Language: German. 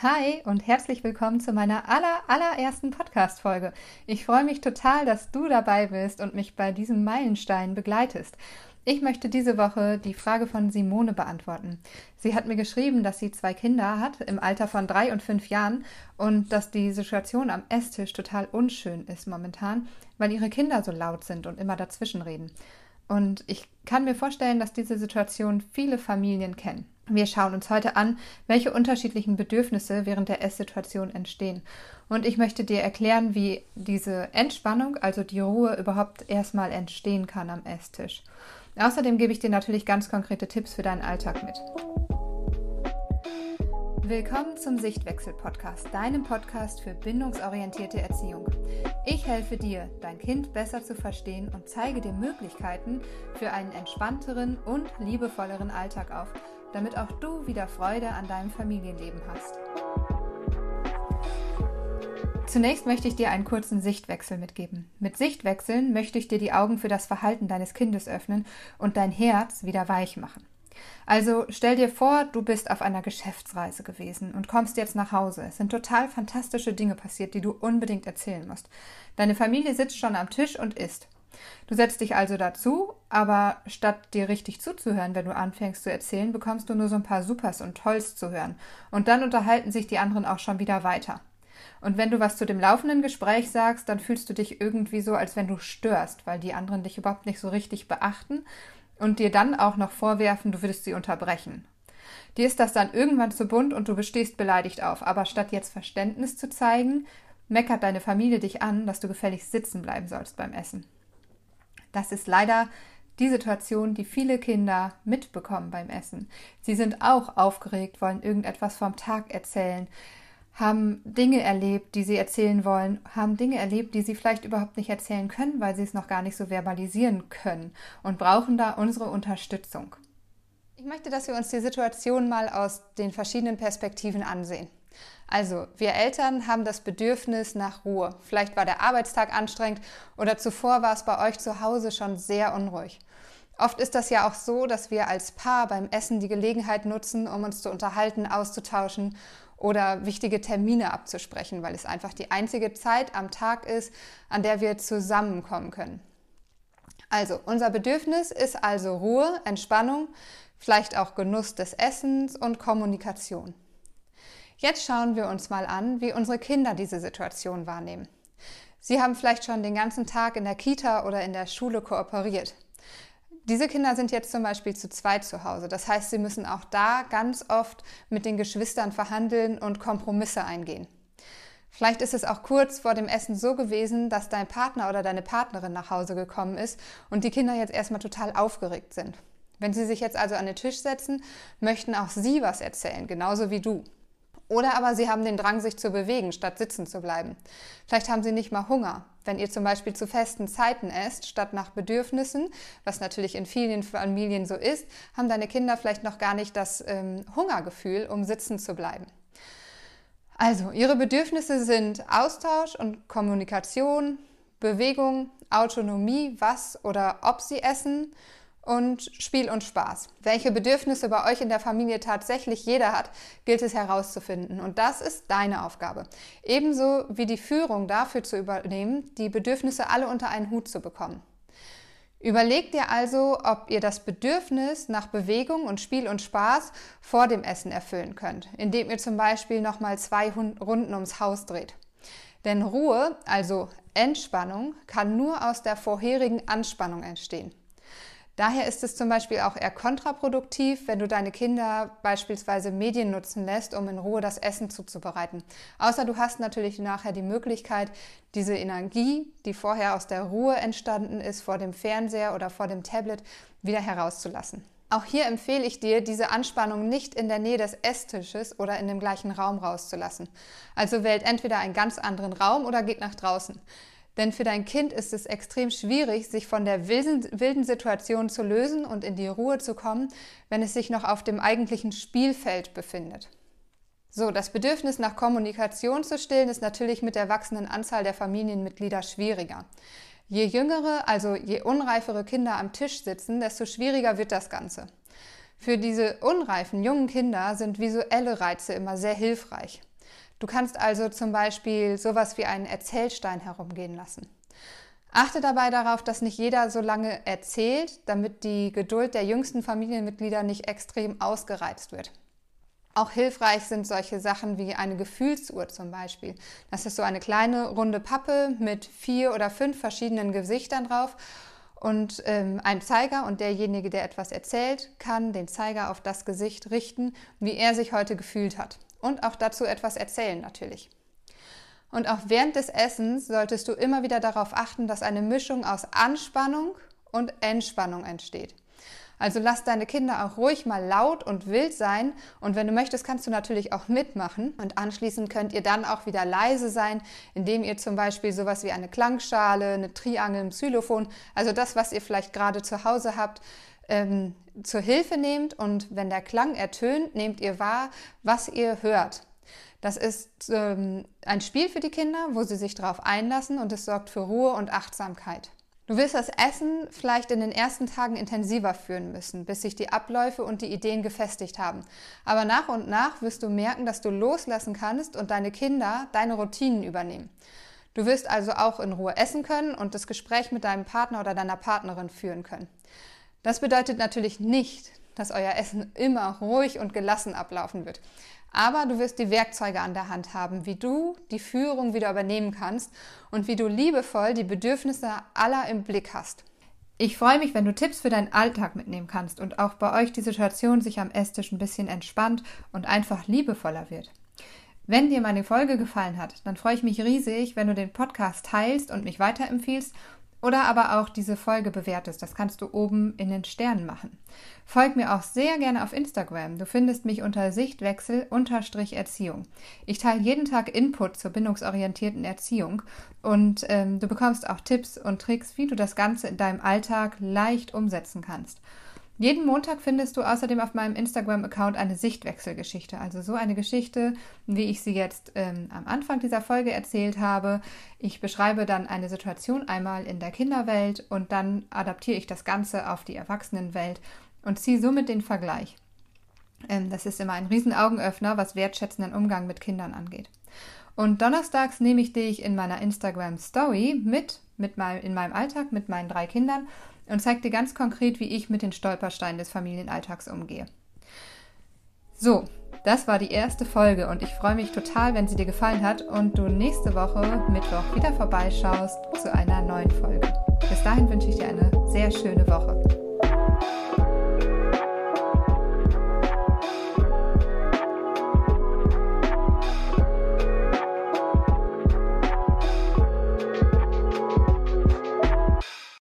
Hi und herzlich willkommen zu meiner aller, allerersten Podcast-Folge. Ich freue mich total, dass du dabei bist und mich bei diesem Meilenstein begleitest. Ich möchte diese Woche die Frage von Simone beantworten. Sie hat mir geschrieben, dass sie zwei Kinder hat im Alter von drei und fünf Jahren und dass die Situation am Esstisch total unschön ist momentan, weil ihre Kinder so laut sind und immer dazwischen reden. Und ich kann mir vorstellen, dass diese Situation viele Familien kennen. Wir schauen uns heute an, welche unterschiedlichen Bedürfnisse während der Esssituation entstehen. Und ich möchte dir erklären, wie diese Entspannung, also die Ruhe, überhaupt erstmal entstehen kann am Esstisch. Außerdem gebe ich dir natürlich ganz konkrete Tipps für deinen Alltag mit. Willkommen zum Sichtwechsel-Podcast, deinem Podcast für bindungsorientierte Erziehung. Ich helfe dir, dein Kind besser zu verstehen und zeige dir Möglichkeiten für einen entspannteren und liebevolleren Alltag auf damit auch du wieder Freude an deinem Familienleben hast. Zunächst möchte ich dir einen kurzen Sichtwechsel mitgeben. Mit Sichtwechseln möchte ich dir die Augen für das Verhalten deines Kindes öffnen und dein Herz wieder weich machen. Also stell dir vor, du bist auf einer Geschäftsreise gewesen und kommst jetzt nach Hause. Es sind total fantastische Dinge passiert, die du unbedingt erzählen musst. Deine Familie sitzt schon am Tisch und isst. Du setzt dich also dazu, aber statt dir richtig zuzuhören, wenn du anfängst zu erzählen, bekommst du nur so ein paar Supers und Tolls zu hören. Und dann unterhalten sich die anderen auch schon wieder weiter. Und wenn du was zu dem laufenden Gespräch sagst, dann fühlst du dich irgendwie so, als wenn du störst, weil die anderen dich überhaupt nicht so richtig beachten und dir dann auch noch vorwerfen, du würdest sie unterbrechen. Dir ist das dann irgendwann zu bunt und du bestehst beleidigt auf, aber statt jetzt Verständnis zu zeigen, meckert deine Familie dich an, dass du gefälligst sitzen bleiben sollst beim Essen. Das ist leider die Situation, die viele Kinder mitbekommen beim Essen. Sie sind auch aufgeregt, wollen irgendetwas vom Tag erzählen, haben Dinge erlebt, die sie erzählen wollen, haben Dinge erlebt, die sie vielleicht überhaupt nicht erzählen können, weil sie es noch gar nicht so verbalisieren können und brauchen da unsere Unterstützung. Ich möchte, dass wir uns die Situation mal aus den verschiedenen Perspektiven ansehen. Also, wir Eltern haben das Bedürfnis nach Ruhe. Vielleicht war der Arbeitstag anstrengend oder zuvor war es bei euch zu Hause schon sehr unruhig. Oft ist das ja auch so, dass wir als Paar beim Essen die Gelegenheit nutzen, um uns zu unterhalten, auszutauschen oder wichtige Termine abzusprechen, weil es einfach die einzige Zeit am Tag ist, an der wir zusammenkommen können. Also, unser Bedürfnis ist also Ruhe, Entspannung, vielleicht auch Genuss des Essens und Kommunikation. Jetzt schauen wir uns mal an, wie unsere Kinder diese Situation wahrnehmen. Sie haben vielleicht schon den ganzen Tag in der Kita oder in der Schule kooperiert. Diese Kinder sind jetzt zum Beispiel zu zweit zu Hause. Das heißt, sie müssen auch da ganz oft mit den Geschwistern verhandeln und Kompromisse eingehen. Vielleicht ist es auch kurz vor dem Essen so gewesen, dass dein Partner oder deine Partnerin nach Hause gekommen ist und die Kinder jetzt erstmal total aufgeregt sind. Wenn sie sich jetzt also an den Tisch setzen, möchten auch sie was erzählen, genauso wie du. Oder aber sie haben den Drang, sich zu bewegen, statt sitzen zu bleiben. Vielleicht haben sie nicht mal Hunger. Wenn ihr zum Beispiel zu festen Zeiten esst, statt nach Bedürfnissen, was natürlich in vielen Familien so ist, haben deine Kinder vielleicht noch gar nicht das ähm, Hungergefühl, um sitzen zu bleiben. Also, ihre Bedürfnisse sind Austausch und Kommunikation, Bewegung, Autonomie, was oder ob sie essen und Spiel und Spaß. Welche Bedürfnisse bei euch in der Familie tatsächlich jeder hat, gilt es herauszufinden. Und das ist deine Aufgabe. Ebenso wie die Führung dafür zu übernehmen, die Bedürfnisse alle unter einen Hut zu bekommen. Überlegt dir also, ob ihr das Bedürfnis nach Bewegung und Spiel und Spaß vor dem Essen erfüllen könnt, indem ihr zum Beispiel nochmal zwei Runden ums Haus dreht. Denn Ruhe, also Entspannung, kann nur aus der vorherigen Anspannung entstehen. Daher ist es zum Beispiel auch eher kontraproduktiv, wenn du deine Kinder beispielsweise Medien nutzen lässt, um in Ruhe das Essen zuzubereiten. Außer du hast natürlich nachher die Möglichkeit, diese Energie, die vorher aus der Ruhe entstanden ist, vor dem Fernseher oder vor dem Tablet, wieder herauszulassen. Auch hier empfehle ich dir, diese Anspannung nicht in der Nähe des Esstisches oder in dem gleichen Raum rauszulassen. Also wählt entweder einen ganz anderen Raum oder geht nach draußen. Denn für dein Kind ist es extrem schwierig, sich von der wilden, Situation zu lösen und in die Ruhe zu kommen, wenn es sich noch auf dem eigentlichen Spielfeld befindet. So, das Bedürfnis nach Kommunikation zu stillen ist natürlich mit der wachsenden Anzahl der Familienmitglieder schwieriger. Je jüngere, also je unreifere Kinder am Tisch sitzen, desto schwieriger wird das Ganze. Für diese unreifen jungen Kinder sind visuelle Reize immer sehr hilfreich. Du kannst also zum Beispiel sowas wie einen Erzählstein herumgehen lassen. Achte dabei darauf, dass nicht jeder so lange erzählt, damit die Geduld der jüngsten Familienmitglieder nicht extrem ausgereizt wird. Auch hilfreich sind solche Sachen wie eine Gefühlsuhr zum Beispiel. Das ist so eine kleine runde Pappe mit vier oder fünf verschiedenen Gesichtern drauf und ähm, ein Zeiger und derjenige, der etwas erzählt, kann den Zeiger auf das Gesicht richten, wie er sich heute gefühlt hat. Und auch dazu etwas erzählen natürlich. Und auch während des Essens solltest du immer wieder darauf achten, dass eine Mischung aus Anspannung und Entspannung entsteht. Also lass deine Kinder auch ruhig mal laut und wild sein und wenn du möchtest, kannst du natürlich auch mitmachen und anschließend könnt ihr dann auch wieder leise sein, indem ihr zum Beispiel sowas wie eine Klangschale, eine Triangel, ein Xylophon, also das, was ihr vielleicht gerade zu Hause habt, ähm, zur Hilfe nehmt und wenn der Klang ertönt, nehmt ihr wahr, was ihr hört. Das ist ähm, ein Spiel für die Kinder, wo sie sich darauf einlassen und es sorgt für Ruhe und Achtsamkeit. Du wirst das Essen vielleicht in den ersten Tagen intensiver führen müssen, bis sich die Abläufe und die Ideen gefestigt haben. Aber nach und nach wirst du merken, dass du loslassen kannst und deine Kinder deine Routinen übernehmen. Du wirst also auch in Ruhe essen können und das Gespräch mit deinem Partner oder deiner Partnerin führen können. Das bedeutet natürlich nicht, dass euer Essen immer ruhig und gelassen ablaufen wird. Aber du wirst die Werkzeuge an der Hand haben, wie du die Führung wieder übernehmen kannst und wie du liebevoll die Bedürfnisse aller im Blick hast. Ich freue mich, wenn du Tipps für deinen Alltag mitnehmen kannst und auch bei euch die Situation sich am Esstisch ein bisschen entspannt und einfach liebevoller wird. Wenn dir meine Folge gefallen hat, dann freue ich mich riesig, wenn du den Podcast teilst und mich weiterempfiehlst oder aber auch diese Folge bewertest. Das kannst du oben in den Sternen machen. Folg mir auch sehr gerne auf Instagram. Du findest mich unter Sichtwechsel-Erziehung. Ich teile jeden Tag Input zur bindungsorientierten Erziehung und ähm, du bekommst auch Tipps und Tricks, wie du das Ganze in deinem Alltag leicht umsetzen kannst. Jeden Montag findest du außerdem auf meinem Instagram-Account eine Sichtwechselgeschichte, also so eine Geschichte, wie ich sie jetzt ähm, am Anfang dieser Folge erzählt habe. Ich beschreibe dann eine Situation einmal in der Kinderwelt und dann adaptiere ich das Ganze auf die Erwachsenenwelt und ziehe somit den Vergleich. Ähm, das ist immer ein Riesenaugenöffner, was wertschätzenden Umgang mit Kindern angeht. Und donnerstags nehme ich dich in meiner Instagram Story mit, mit mein, in meinem Alltag mit meinen drei Kindern und zeige dir ganz konkret, wie ich mit den Stolpersteinen des Familienalltags umgehe. So, das war die erste Folge und ich freue mich total, wenn sie dir gefallen hat und du nächste Woche Mittwoch wieder vorbeischaust zu einer neuen Folge. Bis dahin wünsche ich dir eine sehr schöne Woche.